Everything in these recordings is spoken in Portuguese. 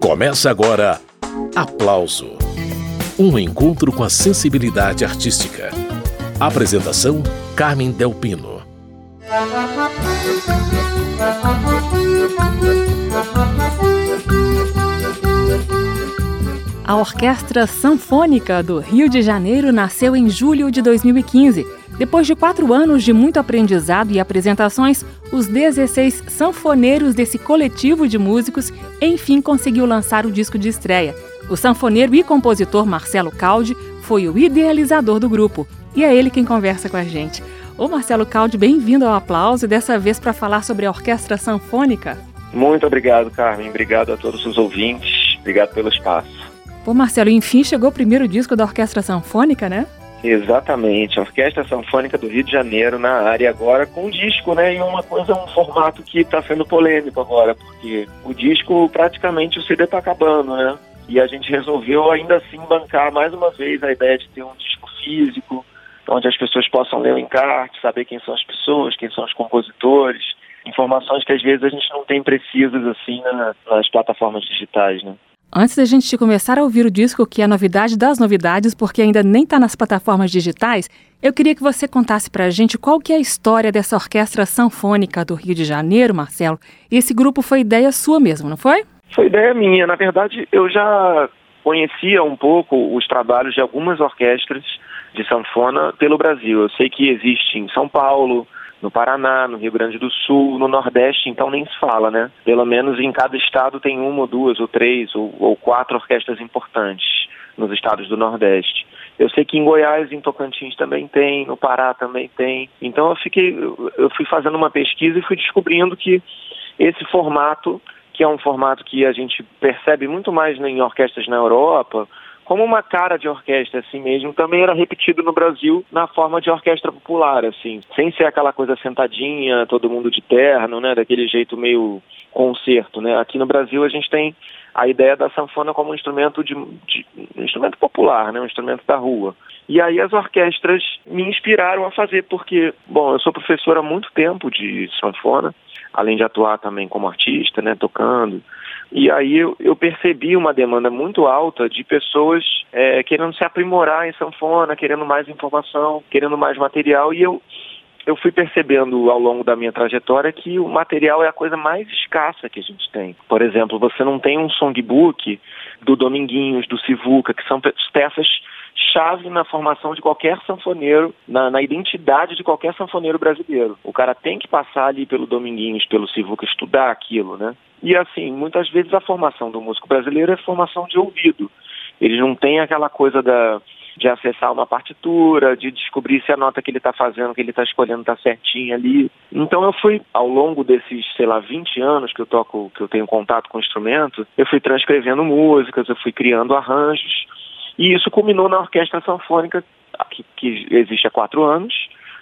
Começa agora Aplauso Um encontro com a sensibilidade artística. Apresentação: Carmen Delpino. A Orquestra Sanfônica do Rio de Janeiro nasceu em julho de 2015. Depois de quatro anos de muito aprendizado e apresentações, os 16 sanfoneiros desse coletivo de músicos enfim conseguiu lançar o disco de estreia. O sanfoneiro e compositor Marcelo Caldi foi o idealizador do grupo e é ele quem conversa com a gente. Ô Marcelo Caldi, bem-vindo ao aplauso e dessa vez para falar sobre a Orquestra Sanfônica. Muito obrigado, Carmen. Obrigado a todos os ouvintes. Obrigado pelo espaço. Pô, Marcelo, enfim chegou o primeiro disco da Orquestra Sanfônica, né? Exatamente, a Orquestra Sanfônica do Rio de Janeiro na área agora com disco, né? E uma coisa, um formato que está sendo polêmico agora, porque o disco praticamente o CD está acabando, né? E a gente resolveu ainda assim bancar mais uma vez a ideia de ter um disco físico, onde as pessoas possam ler o encarte, saber quem são as pessoas, quem são os compositores, informações que às vezes a gente não tem precisas assim nas plataformas digitais, né? Antes da gente começar a ouvir o disco, que é a novidade das novidades, porque ainda nem está nas plataformas digitais, eu queria que você contasse para a gente qual que é a história dessa orquestra sanfônica do Rio de Janeiro, Marcelo. Esse grupo foi ideia sua mesmo, não foi? Foi ideia minha. Na verdade, eu já conhecia um pouco os trabalhos de algumas orquestras de sanfona pelo Brasil. Eu sei que existe em São Paulo, no Paraná, no Rio Grande do Sul, no Nordeste, então nem se fala, né? Pelo menos em cada estado tem uma ou duas ou três ou, ou quatro orquestras importantes nos estados do Nordeste. Eu sei que em Goiás, em Tocantins também tem, no Pará também tem. Então eu fiquei, eu fui fazendo uma pesquisa e fui descobrindo que esse formato, que é um formato que a gente percebe muito mais em orquestras na Europa, como uma cara de orquestra assim mesmo, também era repetido no Brasil na forma de orquestra popular, assim, sem ser aquela coisa sentadinha, todo mundo de terno, né, daquele jeito meio concerto, né? Aqui no Brasil a gente tem a ideia da sanfona como um instrumento de, de um instrumento popular, né, um instrumento da rua. E aí as orquestras me inspiraram a fazer, porque, bom, eu sou professor há muito tempo de sanfona, além de atuar também como artista, né, tocando. E aí eu, eu percebi uma demanda muito alta de pessoas é, querendo se aprimorar em sanfona, querendo mais informação, querendo mais material, e eu eu fui percebendo ao longo da minha trajetória que o material é a coisa mais escassa que a gente tem. Por exemplo, você não tem um songbook do Dominguinhos, do Sivuca, que são peças chave na formação de qualquer sanfoneiro, na, na, identidade de qualquer sanfoneiro brasileiro. O cara tem que passar ali pelo Dominguinhos, pelo Sivuca, estudar aquilo, né? E assim, muitas vezes a formação do músico brasileiro é formação de ouvido. Eles não têm aquela coisa da, de acessar uma partitura, de descobrir se a nota que ele está fazendo, que ele está escolhendo está certinha ali. Então eu fui, ao longo desses, sei lá, 20 anos que eu toco, que eu tenho contato com o instrumento, eu fui transcrevendo músicas, eu fui criando arranjos, e isso culminou na Orquestra Sanfônica, que, que existe há quatro anos.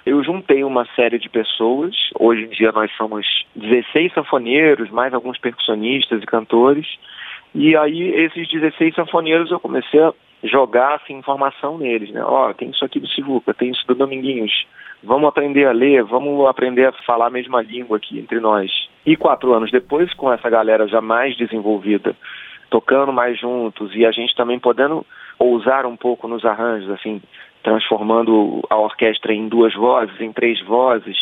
Eu juntei uma série de pessoas, hoje em dia nós somos 16 sanfoneiros, mais alguns percussionistas e cantores, e aí esses 16 sanfoneiros eu comecei a jogar assim, informação neles, né? Ó, oh, tem isso aqui do Sivuca, tem isso do Dominguinhos. Vamos aprender a ler, vamos aprender a falar a mesma língua aqui entre nós. E quatro anos depois, com essa galera já mais desenvolvida, tocando mais juntos e a gente também podendo ousar um pouco nos arranjos, assim, transformando a orquestra em duas vozes, em três vozes,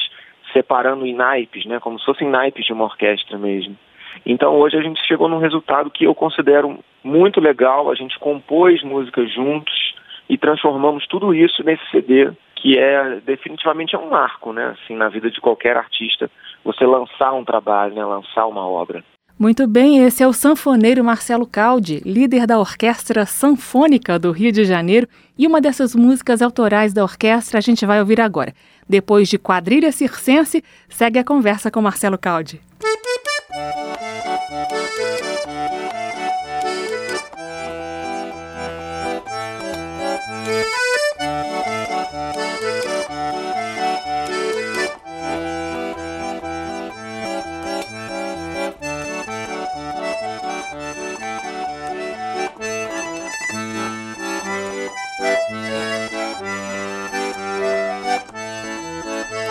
separando em naipes, né, como se fossem naipes de uma orquestra mesmo. Então hoje a gente chegou num resultado que eu considero muito legal, a gente compôs músicas juntos e transformamos tudo isso nesse CD, que é definitivamente é um marco, né, assim, na vida de qualquer artista, você lançar um trabalho, né, lançar uma obra. Muito bem, esse é o sanfoneiro Marcelo Caldi, líder da Orquestra Sanfônica do Rio de Janeiro, e uma dessas músicas autorais da orquestra a gente vai ouvir agora. Depois de Quadrilha Circense, segue a conversa com Marcelo Caldi.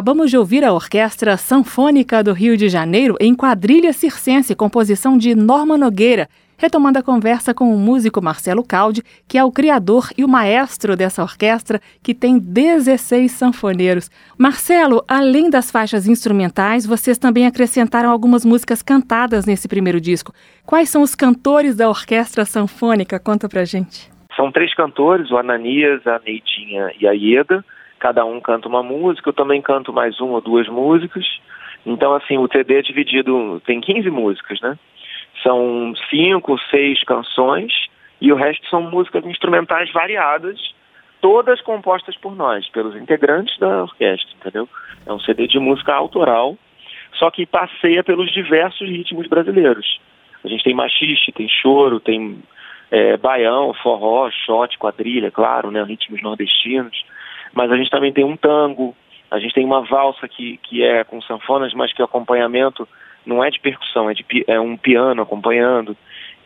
Acabamos de ouvir a Orquestra Sanfônica do Rio de Janeiro em quadrilha circense, composição de Norma Nogueira, retomando a conversa com o músico Marcelo Caldi, que é o criador e o maestro dessa orquestra, que tem 16 sanfoneiros. Marcelo, além das faixas instrumentais, vocês também acrescentaram algumas músicas cantadas nesse primeiro disco. Quais são os cantores da Orquestra Sanfônica? Conta pra gente. São três cantores, o Ananias, a Neidinha e a Ieda. Cada um canta uma música, eu também canto mais uma ou duas músicas. Então, assim, o CD é dividido, tem 15 músicas, né? São cinco, seis canções e o resto são músicas instrumentais variadas, todas compostas por nós, pelos integrantes da orquestra, entendeu? É um CD de música autoral, só que passeia pelos diversos ritmos brasileiros. A gente tem machiste, tem choro, tem é, baião, forró, shot, quadrilha, claro, né, ritmos nordestinos. Mas a gente também tem um tango, a gente tem uma valsa que, que é com sanfonas, mas que o acompanhamento não é de percussão, é, de, é um piano acompanhando,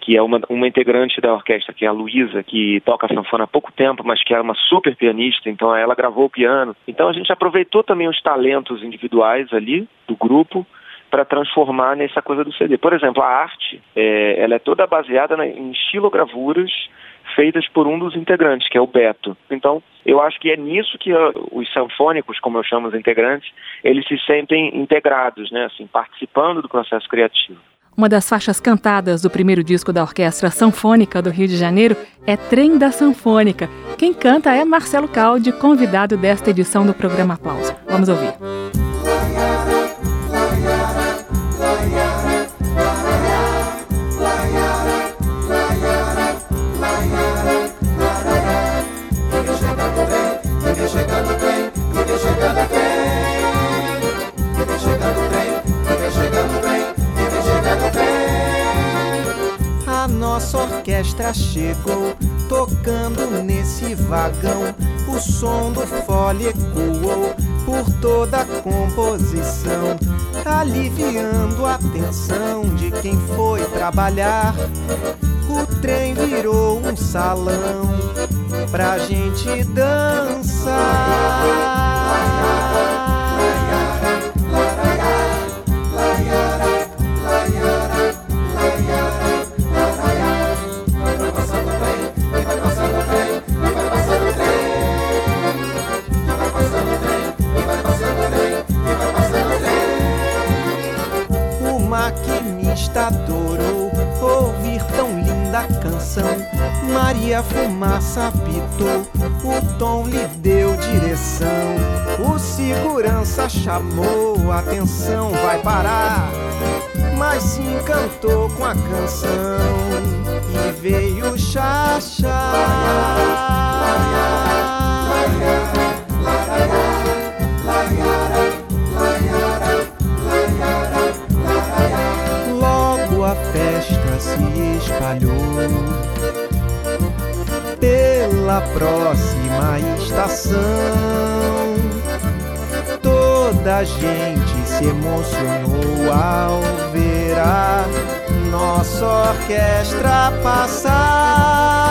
que é uma, uma integrante da orquestra, que é a Luísa, que toca sanfona há pouco tempo, mas que é uma super pianista, então ela gravou o piano. Então a gente aproveitou também os talentos individuais ali do grupo, para transformar nessa coisa do CD. Por exemplo, a arte, é, ela é toda baseada na, em estilogravuras feitas por um dos integrantes, que é o Beto. Então, eu acho que é nisso que uh, os sanfônicos, como eu chamo os integrantes, eles se sentem integrados, né, assim, participando do processo criativo. Uma das faixas cantadas do primeiro disco da Orquestra Sanfônica do Rio de Janeiro é Trem da Sanfônica. Quem canta é Marcelo Caldi, convidado desta edição do programa Aplauso. Vamos ouvir. Orquestra chegou, tocando nesse vagão. O som do fole ecoou por toda a composição, aliviando a tensão de quem foi trabalhar. O trem virou um salão pra gente dançar. Maria Fumaça apitou, o tom lhe deu direção. O segurança chamou, atenção, vai parar. Mas se encantou com a canção e veio chachar. Espalhou pela próxima estação. Toda a gente se emocionou ao ver a nossa orquestra passar.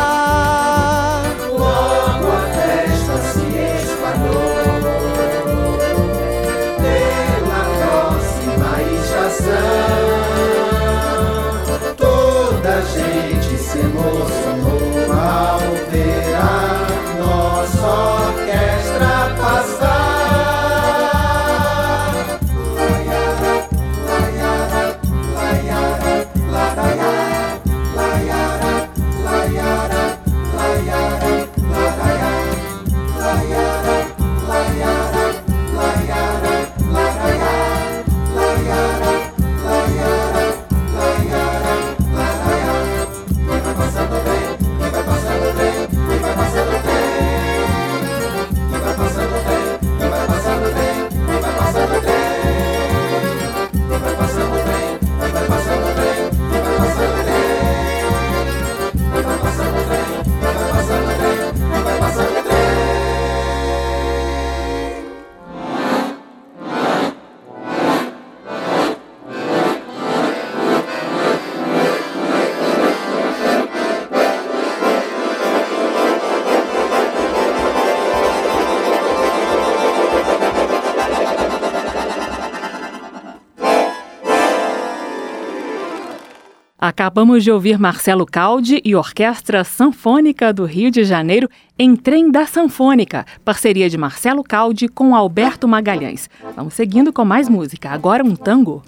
Acabamos de ouvir Marcelo Caldi e Orquestra Sanfônica do Rio de Janeiro em Trem da Sanfônica, parceria de Marcelo Caldi com Alberto Magalhães. Vamos seguindo com mais música. Agora um tango.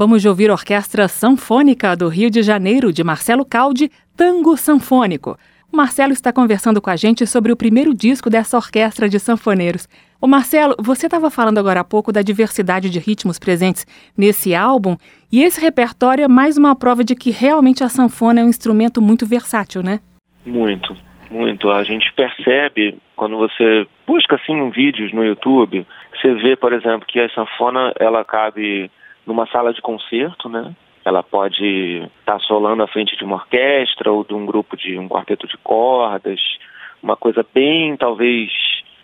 Acabamos de ouvir a Orquestra Sanfônica do Rio de Janeiro, de Marcelo Caldi, Tango Sanfônico. O Marcelo está conversando com a gente sobre o primeiro disco dessa orquestra de sanfoneiros. O Marcelo, você estava falando agora há pouco da diversidade de ritmos presentes nesse álbum, e esse repertório é mais uma prova de que realmente a sanfona é um instrumento muito versátil, né? Muito, muito. A gente percebe quando você busca assim vídeos no YouTube, você vê, por exemplo, que a sanfona ela cabe numa sala de concerto, né? Ela pode estar tá solando à frente de uma orquestra ou de um grupo de um quarteto de cordas, uma coisa bem talvez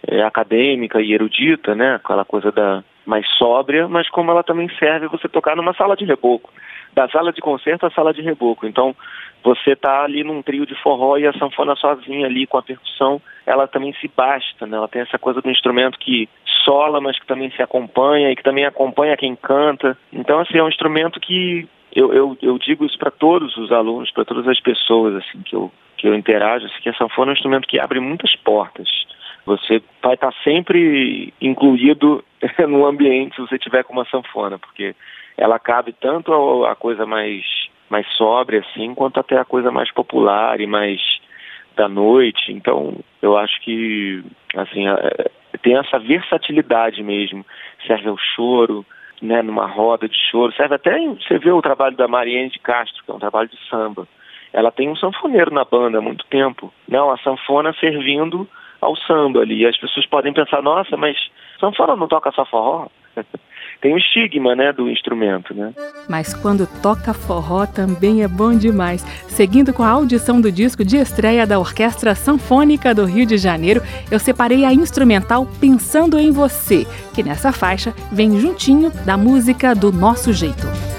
é, acadêmica e erudita, né? Aquela coisa da mais sóbria, mas como ela também serve você tocar numa sala de reboco, da sala de concerto à sala de reboco. Então você está ali num trio de forró e a sanfona sozinha ali com a percussão, ela também se basta, né? Ela tem essa coisa do instrumento que sola, mas que também se acompanha e que também acompanha quem canta. Então, assim, é um instrumento que eu, eu, eu digo isso para todos os alunos, para todas as pessoas assim que eu, que eu interajo, assim, que a sanfona é um instrumento que abre muitas portas. Você vai estar sempre incluído no ambiente se você tiver com uma sanfona, porque ela cabe tanto a, a coisa mais mais sóbria assim, quanto até a coisa mais popular e mais da noite. Então, eu acho que assim, tem essa versatilidade mesmo. Serve ao choro, né, numa roda de choro. Serve até, você vê o trabalho da Mariene de Castro, que é um trabalho de samba. Ela tem um sanfoneiro na banda há muito tempo. Não, a sanfona servindo ao samba ali. As pessoas podem pensar, nossa, mas sanfona não toca só forró? tem o estigma, né, do instrumento, né? Mas quando toca forró também é bom demais. Seguindo com a audição do disco de estreia da Orquestra Sanfônica do Rio de Janeiro, eu separei a instrumental Pensando em Você, que nessa faixa vem juntinho da música do nosso jeito.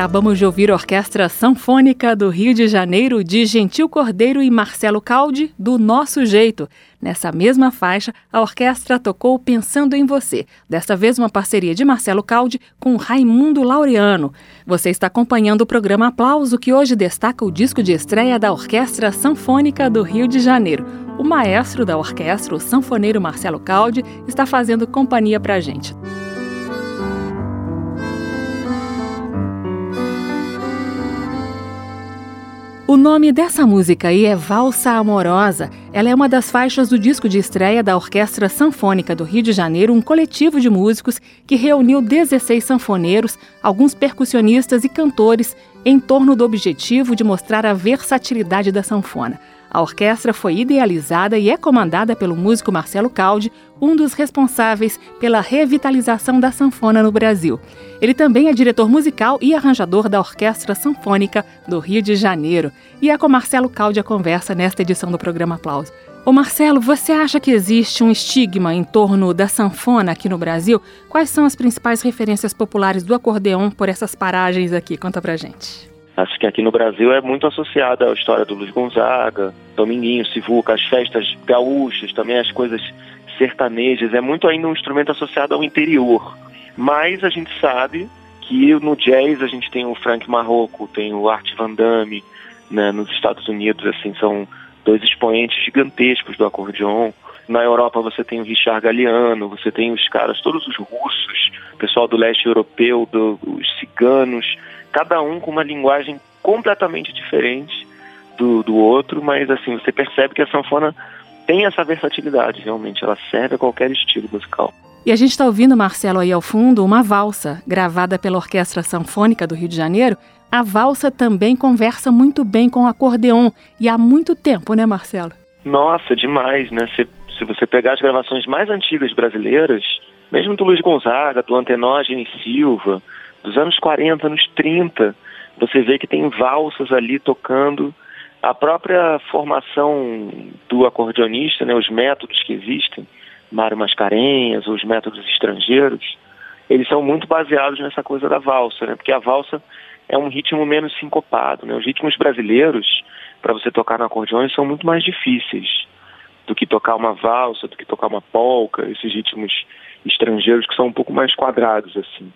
Acabamos de ouvir a Orquestra Sanfônica do Rio de Janeiro de Gentil Cordeiro e Marcelo Caldi, do Nosso Jeito. Nessa mesma faixa, a orquestra tocou Pensando em Você, desta vez uma parceria de Marcelo Caldi com Raimundo Laureano. Você está acompanhando o programa Aplauso, que hoje destaca o disco de estreia da Orquestra Sanfônica do Rio de Janeiro. O maestro da orquestra, o sanfoneiro Marcelo Caldi, está fazendo companhia para a gente. O nome dessa música aí é Valsa Amorosa. Ela é uma das faixas do disco de estreia da Orquestra Sanfônica do Rio de Janeiro, um coletivo de músicos que reuniu 16 sanfoneiros, alguns percussionistas e cantores em torno do objetivo de mostrar a versatilidade da sanfona. A orquestra foi idealizada e é comandada pelo músico Marcelo Caldi, um dos responsáveis pela revitalização da sanfona no Brasil. Ele também é diretor musical e arranjador da Orquestra Sanfônica do Rio de Janeiro. E é com Marcelo Caldi a conversa nesta edição do programa Aplauso. Ô Marcelo, você acha que existe um estigma em torno da sanfona aqui no Brasil? Quais são as principais referências populares do acordeon por essas paragens aqui? Conta pra gente. Acho que aqui no Brasil é muito associada à história do Luiz Gonzaga, Dominguinho, Sivuca, as festas gaúchas, também as coisas sertanejas. É muito ainda um instrumento associado ao interior. Mas a gente sabe que no jazz a gente tem o Frank Marrocco, tem o Art Van Damme, né, nos Estados Unidos, assim, são dois expoentes gigantescos do acordeon. Na Europa você tem o Richard Galliano, você tem os caras, todos os russos, pessoal do leste europeu, do, os ciganos, cada um com uma linguagem completamente diferente do, do outro, mas assim, você percebe que a sanfona tem essa versatilidade, realmente, ela serve a qualquer estilo musical. E a gente está ouvindo, Marcelo, aí ao fundo, uma valsa gravada pela Orquestra Sanfônica do Rio de Janeiro. A valsa também conversa muito bem com o acordeon e há muito tempo, né, Marcelo? Nossa, demais, né? Se, se você pegar as gravações mais antigas brasileiras, mesmo do Luiz Gonzaga, do Antenógenes Silva, dos anos 40, anos 30, você vê que tem valsas ali tocando. A própria formação do acordeonista, né, os métodos que existem, Mário Mascarenhas, os métodos estrangeiros, eles são muito baseados nessa coisa da valsa, né, porque a valsa é um ritmo menos sincopado. Né? Os ritmos brasileiros, para você tocar no acordeão, são muito mais difíceis do que tocar uma valsa, do que tocar uma polca, esses ritmos estrangeiros que são um pouco mais quadrados, assim.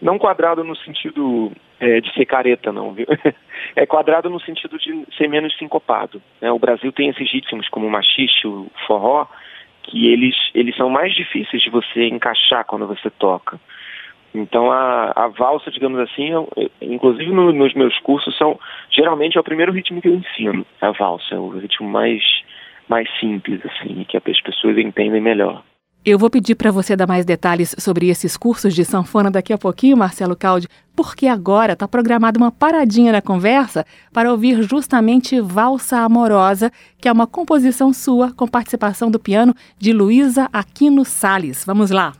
Não quadrado no sentido é, de ser careta, não, viu? É quadrado no sentido de ser menos sincopado. Né? O Brasil tem esses ritmos como o machixe, o forró, que eles, eles são mais difíceis de você encaixar quando você toca. Então a, a valsa, digamos assim, eu, inclusive no, nos meus cursos, são geralmente é o primeiro ritmo que eu ensino. A valsa é o ritmo mais, mais simples, assim, que as pessoas entendem melhor. Eu vou pedir para você dar mais detalhes sobre esses cursos de sanfona daqui a pouquinho, Marcelo Caldi, porque agora está programada uma paradinha na conversa para ouvir justamente Valsa Amorosa, que é uma composição sua com participação do piano de Luísa Aquino Sales. Vamos lá.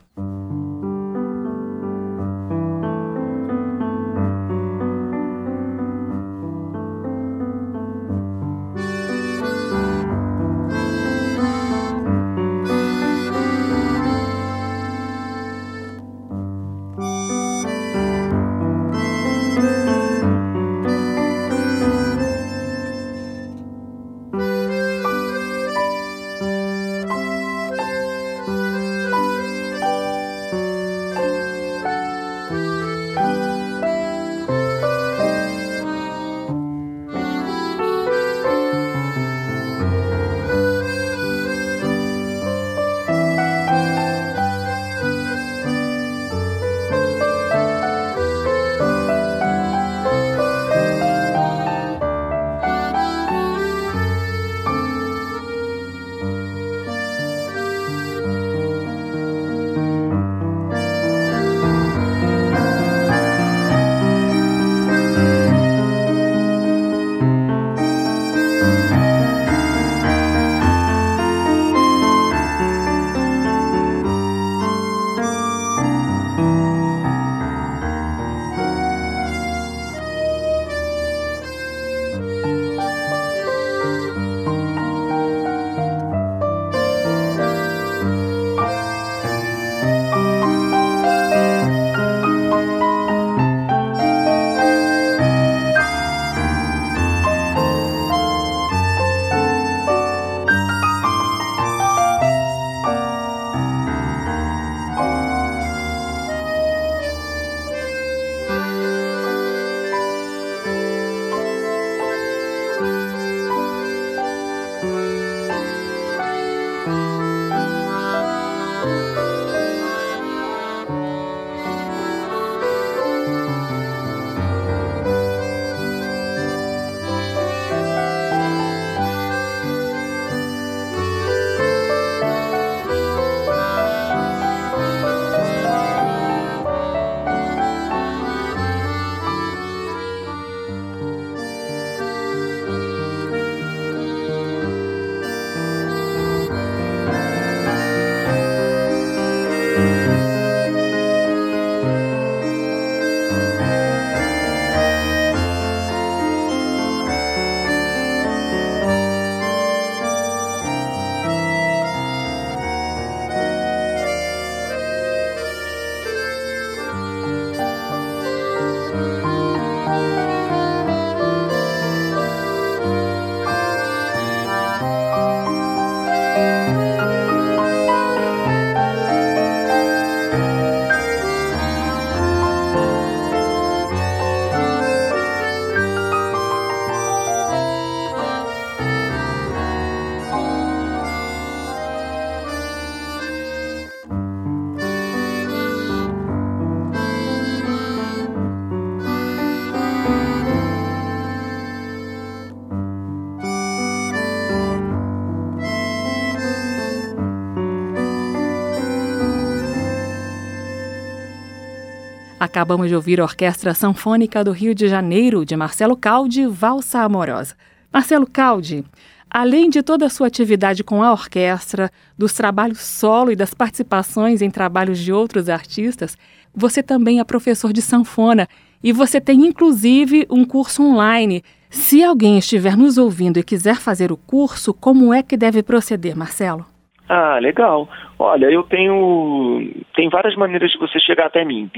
Acabamos de ouvir a Orquestra Sanfônica do Rio de Janeiro, de Marcelo Caldi, Valsa Amorosa. Marcelo Caldi, além de toda a sua atividade com a orquestra, dos trabalhos solo e das participações em trabalhos de outros artistas, você também é professor de sanfona e você tem inclusive um curso online. Se alguém estiver nos ouvindo e quiser fazer o curso, como é que deve proceder, Marcelo? Ah, legal. Olha, eu tenho tem várias maneiras de você chegar até mim.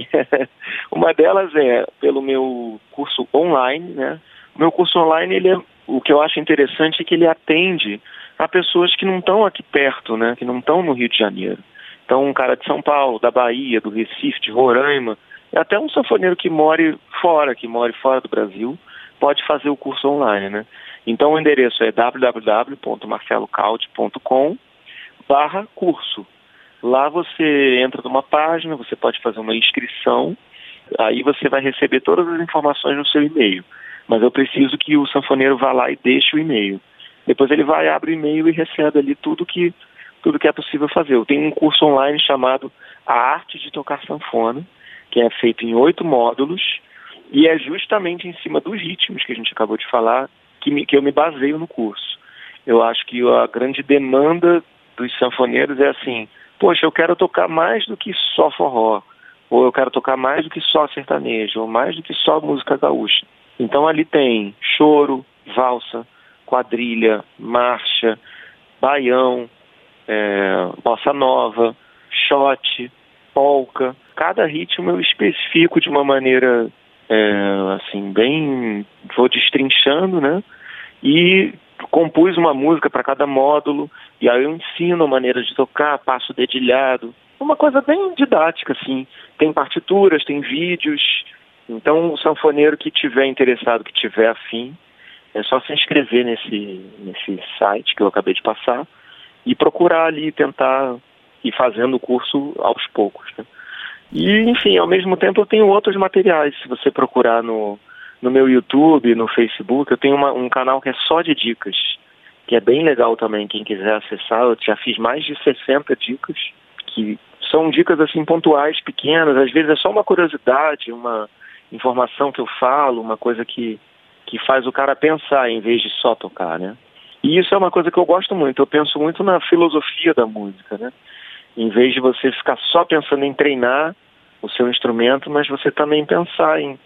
Uma delas é pelo meu curso online, né? O meu curso online, ele é, o que eu acho interessante é que ele atende a pessoas que não estão aqui perto, né? Que não estão no Rio de Janeiro. Então, um cara de São Paulo, da Bahia, do Recife, de Roraima, até um sanfoneiro que more fora, que more fora do Brasil, pode fazer o curso online, né? Então, o endereço é www.marcelocaldi.com barra curso. Lá você entra numa página, você pode fazer uma inscrição, aí você vai receber todas as informações no seu e-mail. Mas eu preciso que o sanfoneiro vá lá e deixe o e-mail. Depois ele vai, abre o e-mail e recebe ali tudo que, tudo que é possível fazer. Eu tenho um curso online chamado A Arte de Tocar Sanfona, que é feito em oito módulos, e é justamente em cima dos ritmos que a gente acabou de falar que, me, que eu me baseio no curso. Eu acho que a grande demanda dos sanfoneiros é assim, poxa, eu quero tocar mais do que só forró, ou eu quero tocar mais do que só sertanejo, ou mais do que só música gaúcha. Então ali tem choro, valsa, quadrilha, marcha, baião, é, bossa nova, shot, polka. Cada ritmo eu especifico de uma maneira é, assim bem, vou destrinchando, né? E compus uma música para cada módulo e aí eu ensino a maneira de tocar, passo dedilhado, uma coisa bem didática assim. Tem partituras, tem vídeos. Então o sanfoneiro que tiver interessado, que tiver afim, é só se inscrever nesse nesse site que eu acabei de passar e procurar ali tentar ir fazendo o curso aos poucos. Né? E enfim, ao mesmo tempo eu tenho outros materiais. Se você procurar no no meu YouTube, no Facebook, eu tenho uma, um canal que é só de dicas, que é bem legal também, quem quiser acessar. Eu já fiz mais de 60 dicas, que são dicas assim pontuais, pequenas, às vezes é só uma curiosidade, uma informação que eu falo, uma coisa que, que faz o cara pensar em vez de só tocar, né? E isso é uma coisa que eu gosto muito, eu penso muito na filosofia da música, né? Em vez de você ficar só pensando em treinar o seu instrumento, mas você também pensar em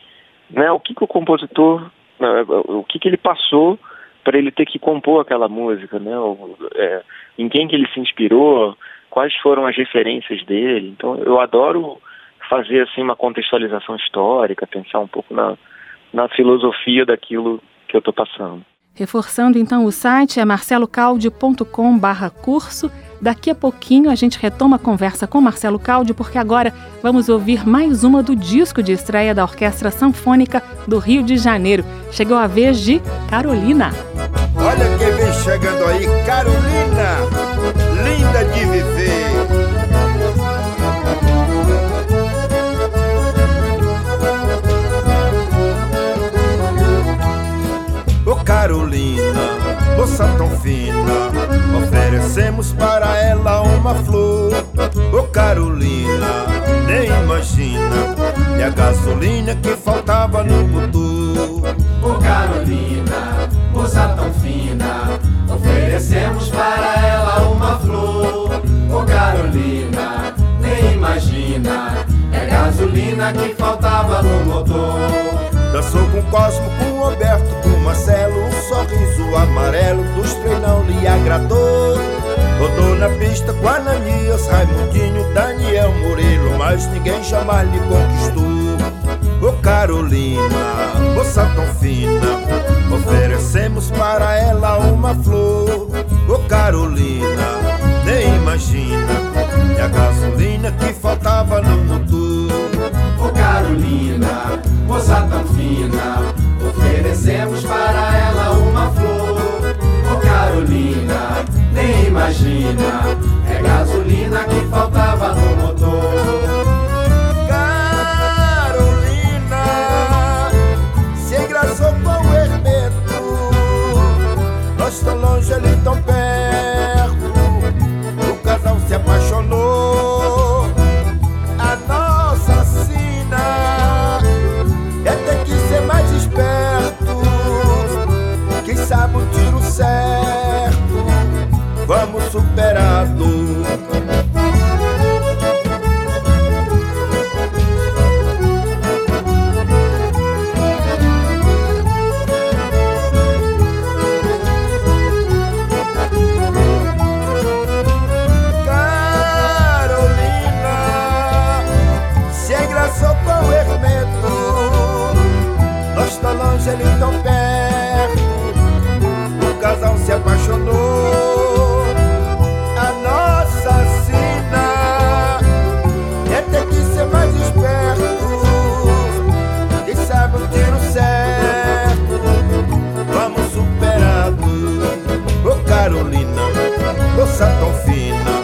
né, o que, que o compositor, né, o que, que ele passou para ele ter que compor aquela música, né, o, é, em quem que ele se inspirou, quais foram as referências dele. Então eu adoro fazer assim uma contextualização histórica, pensar um pouco na, na filosofia daquilo que eu estou passando. Reforçando então o site é marcelocaldi.com/curso Daqui a pouquinho a gente retoma a conversa com Marcelo Caldi, porque agora vamos ouvir mais uma do disco de estreia da Orquestra Sanfônica do Rio de Janeiro. Chegou a vez de Carolina. Olha quem vem chegando aí, Carolina, linda de viver. Ô Carolina moça tão fina. Oferecemos para ela uma flor, ô Carolina, nem imagina. E a gasolina que faltava no motor. Ô Carolina, moça tão fina. Oferecemos para ela uma flor, ô Carolina, nem imagina. É gasolina que faltava no motor. Dançou com Cosmo, com Roberto treinão lhe agradou. Rodou na pista com Ananias, Raimundinho, Daniel Murilo, mas ninguém jamais lhe conquistou. Ô Carolina, moça tão fina, oferecemos para ela uma flor. Ô Carolina, nem imagina, é a gasolina que faltava no motor. Ô Carolina, moça tão fina, oferecemos para ela imagina, é gasolina que faltava no motor. Moça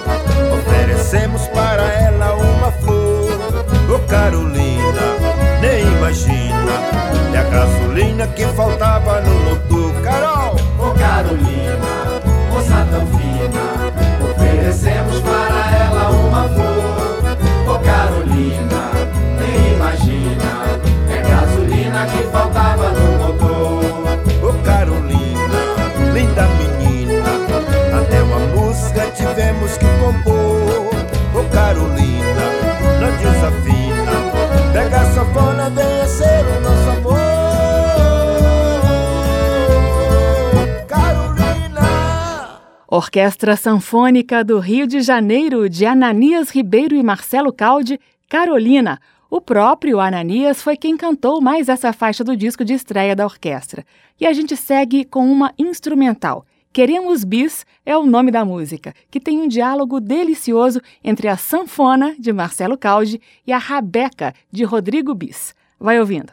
Orquestra Sanfônica do Rio de Janeiro, de Ananias Ribeiro e Marcelo Caldi, Carolina. O próprio Ananias foi quem cantou mais essa faixa do disco de estreia da orquestra. E a gente segue com uma instrumental. Queremos Bis é o nome da música, que tem um diálogo delicioso entre a sanfona, de Marcelo Caldi, e a rabeca, de Rodrigo Bis. Vai ouvindo.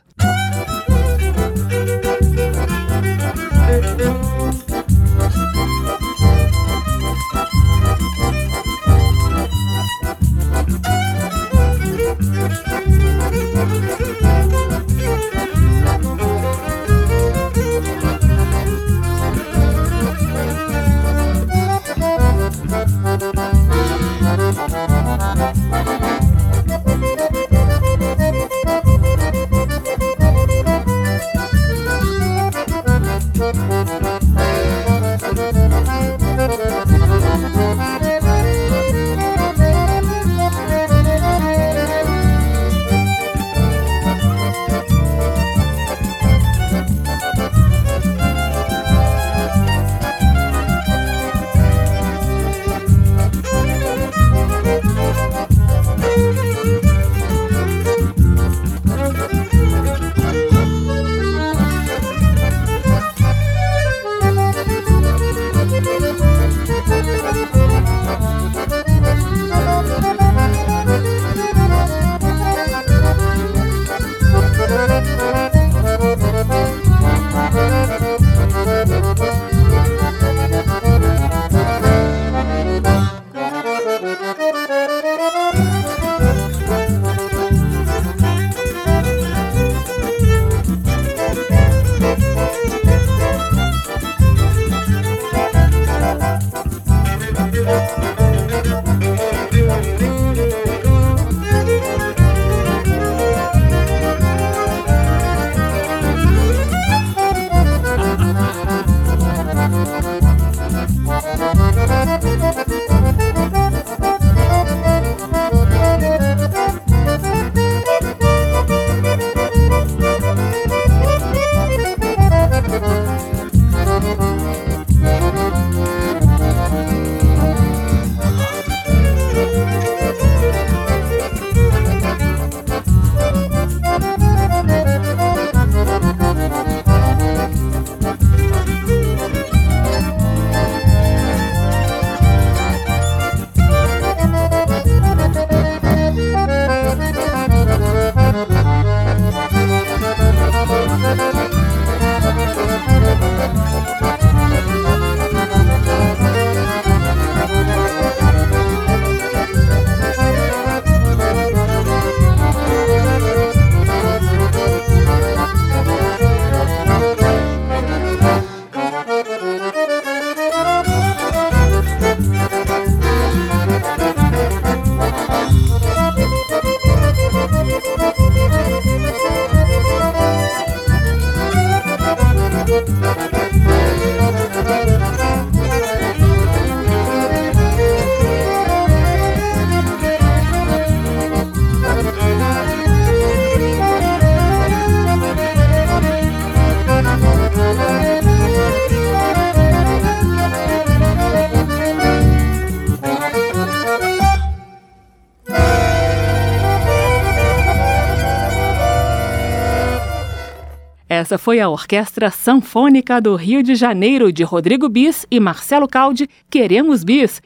Essa foi a Orquestra Sanfônica do Rio de Janeiro, de Rodrigo Bis e Marcelo Caldi, Queremos Bis.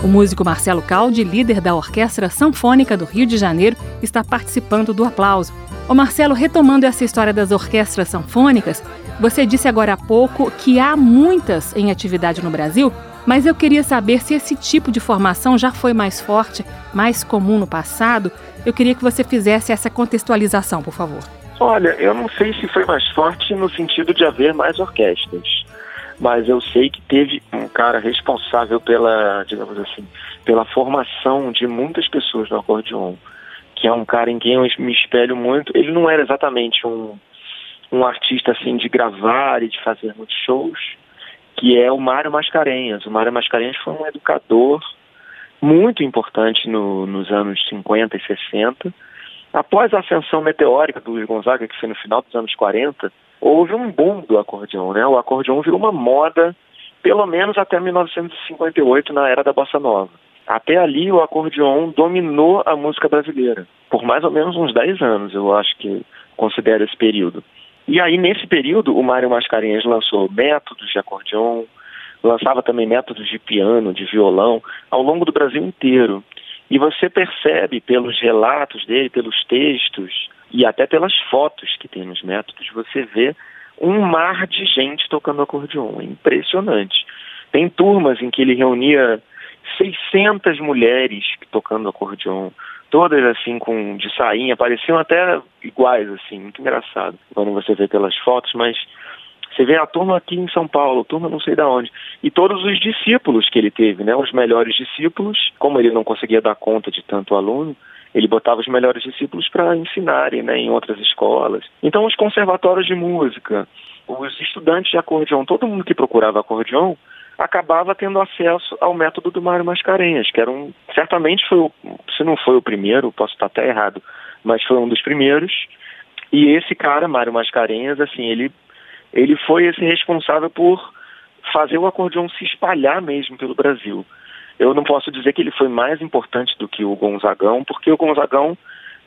O músico Marcelo Caldi, líder da Orquestra Sanfônica do Rio de Janeiro, está participando do aplauso. Ô Marcelo, retomando essa história das orquestras sanfônicas, você disse agora há pouco que há muitas em atividade no Brasil, mas eu queria saber se esse tipo de formação já foi mais forte, mais comum no passado. Eu queria que você fizesse essa contextualização, por favor. Olha, eu não sei se foi mais forte no sentido de haver mais orquestras mas eu sei que teve um cara responsável pela, digamos assim, pela formação de muitas pessoas no acordeon, que é um cara em quem eu me espelho muito. Ele não era exatamente um, um artista assim de gravar e de fazer muitos shows, que é o Mário Mascarenhas. O Mário Mascarenhas foi um educador muito importante no, nos anos 50 e 60. Após a ascensão meteórica do Luiz Gonzaga, que foi no final dos anos 40, houve um boom do acordeão, né? O acordeão virou uma moda, pelo menos até 1958, na era da bossa nova. Até ali, o acordeão dominou a música brasileira, por mais ou menos uns 10 anos, eu acho que considero esse período. E aí, nesse período, o Mário Mascarenhas lançou métodos de acordeão, lançava também métodos de piano, de violão, ao longo do Brasil inteiro. E você percebe pelos relatos dele, pelos textos, e até pelas fotos que tem nos métodos, você vê um mar de gente tocando acordeon. É impressionante. Tem turmas em que ele reunia 600 mulheres tocando acordeon, todas assim com de sainha, pareciam até iguais assim, muito engraçado quando você vê pelas fotos, mas você vê a turma aqui em São Paulo, turma não sei da onde, e todos os discípulos que ele teve, né, os melhores discípulos, como ele não conseguia dar conta de tanto aluno, ele botava os melhores discípulos para ensinarem né, em outras escolas. Então, os conservatórios de música, os estudantes de acordeão, todo mundo que procurava acordeão, acabava tendo acesso ao método do Mário Mascarenhas, que era um, certamente foi, o, se não foi o primeiro, posso estar até errado, mas foi um dos primeiros. E esse cara, Mário Mascarenhas, assim, ele, ele foi esse responsável por fazer o acordeão se espalhar mesmo pelo Brasil. Eu não posso dizer que ele foi mais importante do que o Gonzagão, porque o Gonzagão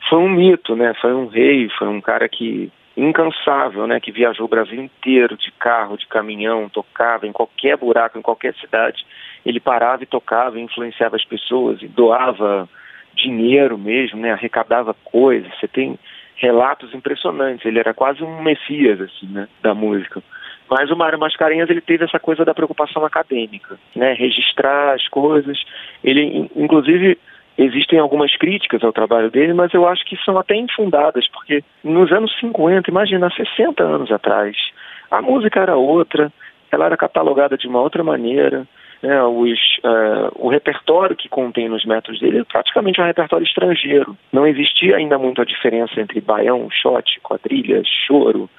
foi um mito, né? Foi um rei, foi um cara que incansável, né? Que viajou o Brasil inteiro de carro, de caminhão, tocava em qualquer buraco, em qualquer cidade. Ele parava e tocava, influenciava as pessoas e doava dinheiro mesmo, né? Arrecadava coisas. Você tem relatos impressionantes. Ele era quase um messias assim, né? Da música. Mas o Mário Mascarenhas ele teve essa coisa da preocupação acadêmica, né? Registrar as coisas. Ele, inclusive, existem algumas críticas ao trabalho dele, mas eu acho que são até infundadas, porque nos anos 50, imagina, 60 anos atrás, a música era outra, ela era catalogada de uma outra maneira, né, os, uh, o repertório que contém nos métodos dele é praticamente um repertório estrangeiro. Não existia ainda muito a diferença entre baião, shot, quadrilha, choro,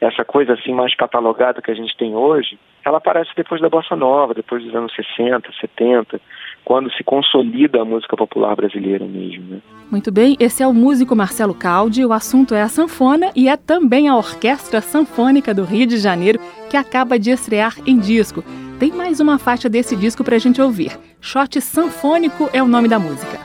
essa coisa assim mais catalogada que a gente tem hoje, ela aparece depois da bossa nova, depois dos anos 60, 70, quando se consolida a música popular brasileira mesmo. Né? Muito bem, esse é o músico Marcelo Caldi, o assunto é a sanfona e é também a Orquestra Sanfônica do Rio de Janeiro que acaba de estrear em disco. Tem mais uma faixa desse disco para a gente ouvir. Shot Sanfônico é o nome da música.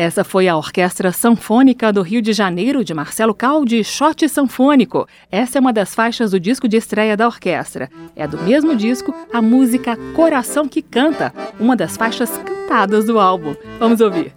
Essa foi a Orquestra Sanfônica do Rio de Janeiro, de Marcelo Caldi, Shot Sanfônico. Essa é uma das faixas do disco de estreia da orquestra. É do mesmo disco a música Coração que Canta, uma das faixas cantadas do álbum. Vamos ouvir.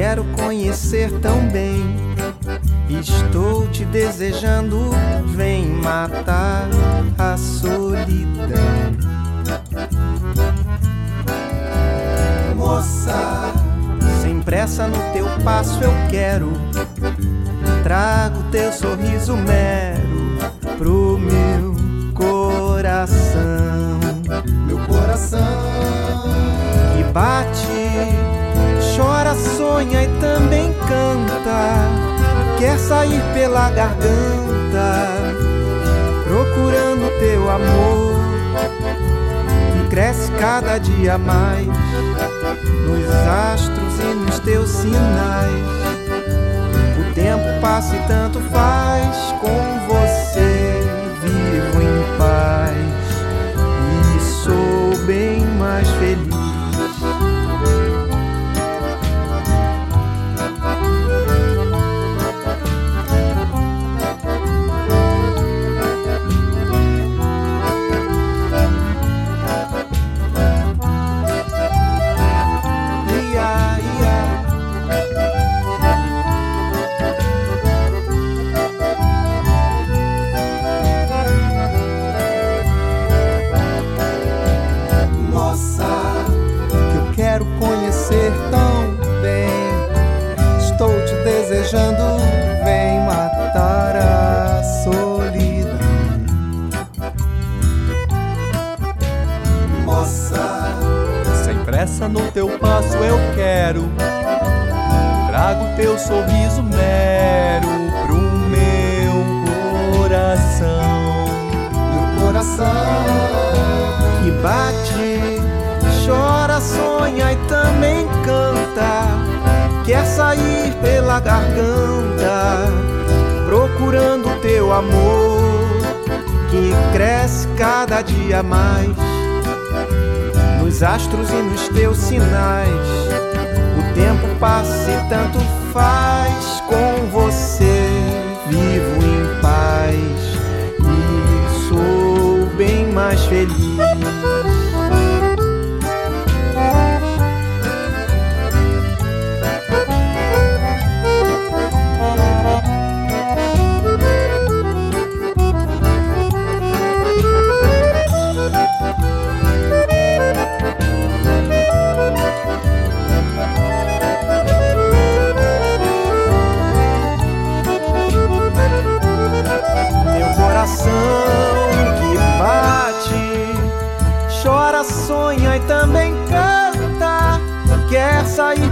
Quero conhecer tão bem. Estou te desejando, vem matar a solidão. Moça, sem pressa no teu passo eu quero. Trago teu sorriso mero pro meu coração. Meu coração que bate chora, sonha e também canta. Quer sair pela garganta, procurando teu amor. E cresce cada dia mais nos astros e nos teus sinais. O tempo passa e tanto faz com você. Vivo em paz e sou bem mais feliz.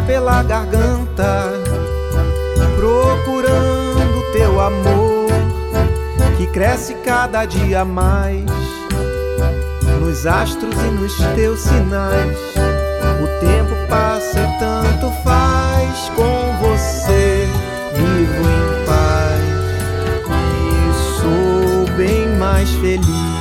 Pela garganta, procurando teu amor que cresce cada dia mais nos astros e nos teus sinais. O tempo passa e tanto faz com você. Vivo em paz e sou bem mais feliz.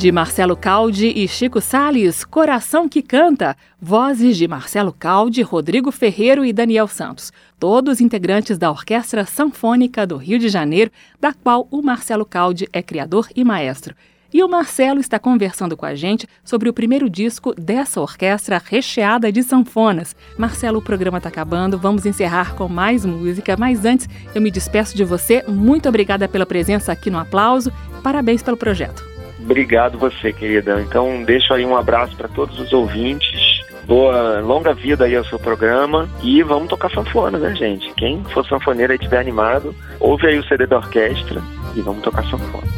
De Marcelo Caldi e Chico Sales, Coração que Canta, vozes de Marcelo Caldi, Rodrigo Ferreiro e Daniel Santos, todos integrantes da Orquestra Sanfônica do Rio de Janeiro, da qual o Marcelo Caldi é criador e maestro. E o Marcelo está conversando com a gente sobre o primeiro disco dessa orquestra recheada de sanfonas. Marcelo, o programa está acabando, vamos encerrar com mais música, mas antes eu me despeço de você. Muito obrigada pela presença aqui no Aplauso. Parabéns pelo projeto. Obrigado você, querida. Então, deixo aí um abraço para todos os ouvintes. Boa, longa vida aí ao seu programa e vamos tocar sanfona, né, gente? Quem for sanfoneiro e estiver animado, ouve aí o CD da orquestra e vamos tocar sanfona.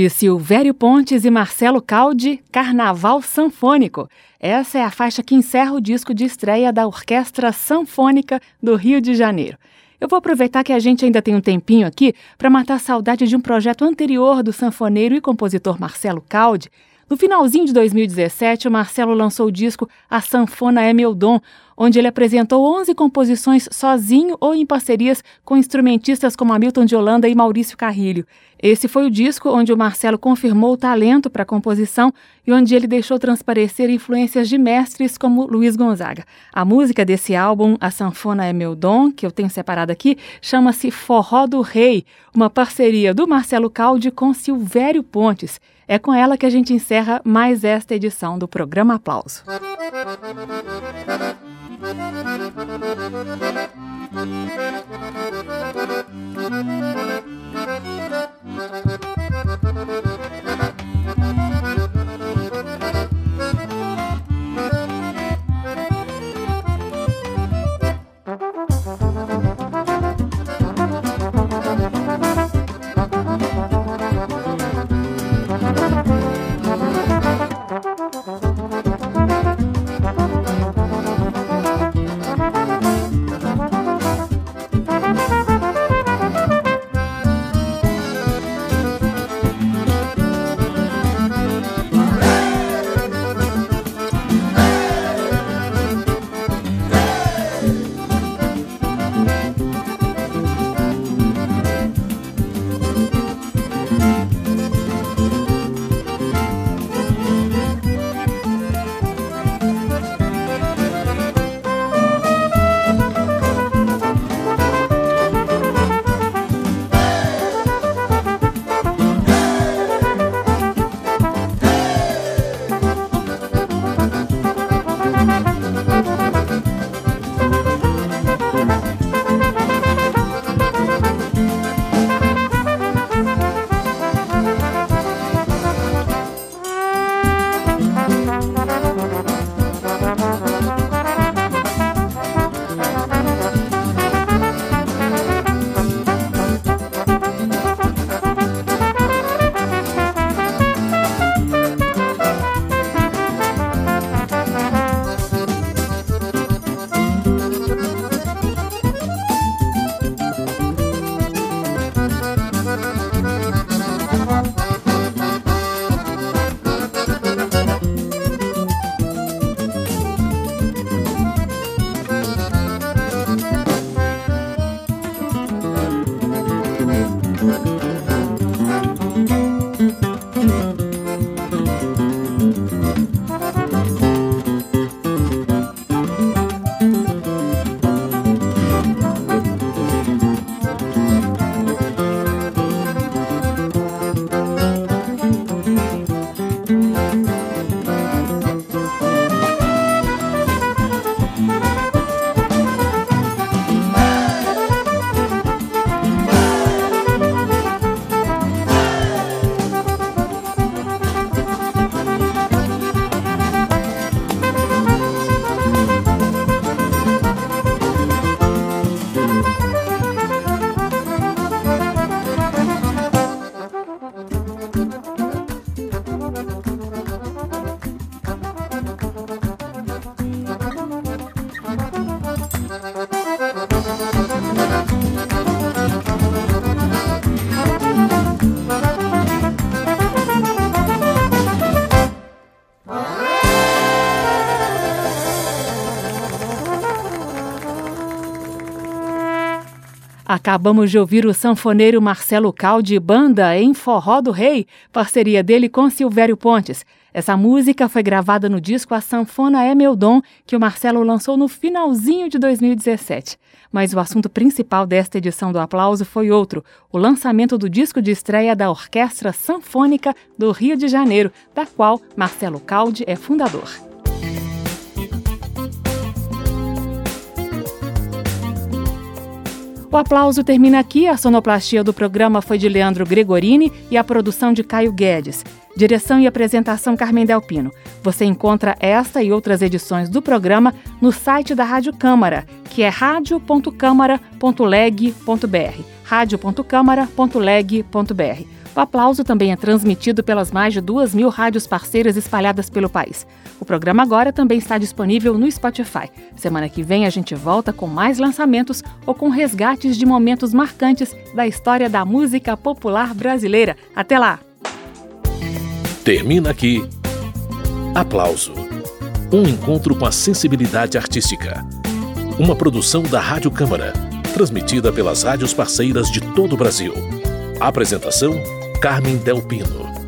De Silvério Pontes e Marcelo Caldi, Carnaval Sanfônico. Essa é a faixa que encerra o disco de estreia da Orquestra Sanfônica do Rio de Janeiro. Eu vou aproveitar que a gente ainda tem um tempinho aqui para matar a saudade de um projeto anterior do sanfoneiro e compositor Marcelo Caldi. No finalzinho de 2017, o Marcelo lançou o disco A Sanfona é Meu Dom, onde ele apresentou 11 composições sozinho ou em parcerias com instrumentistas como Hamilton de Holanda e Maurício Carrilho. Esse foi o disco onde o Marcelo confirmou o talento para a composição e onde ele deixou transparecer influências de mestres como Luiz Gonzaga. A música desse álbum, A Sanfona é Meu Dom, que eu tenho separado aqui, chama-se Forró do Rei, uma parceria do Marcelo Caldi com Silvério Pontes. É com ela que a gente encerra mais esta edição do programa Aplauso. Acabamos de ouvir o sanfoneiro Marcelo Caldi Banda em Forró do Rei, parceria dele com Silvério Pontes. Essa música foi gravada no disco A Sanfona é Meu Dom, que o Marcelo lançou no finalzinho de 2017. Mas o assunto principal desta edição do Aplauso foi outro: o lançamento do disco de estreia da Orquestra Sanfônica do Rio de Janeiro, da qual Marcelo Caldi é fundador. O aplauso termina aqui. A sonoplastia do programa foi de Leandro Gregorini e a produção de Caio Guedes. Direção e apresentação Carmen Delpino. Você encontra esta e outras edições do programa no site da Rádio Câmara, que é radio.câmara.leg.br. radio.câmara.leg.br. O aplauso também é transmitido pelas mais de duas mil rádios parceiras espalhadas pelo país. O programa agora também está disponível no Spotify. Semana que vem a gente volta com mais lançamentos ou com resgates de momentos marcantes da história da música popular brasileira. Até lá! Termina aqui. Aplauso. Um encontro com a sensibilidade artística. Uma produção da Rádio Câmara, transmitida pelas rádios parceiras de todo o Brasil. Apresentação Carmen Del Pino.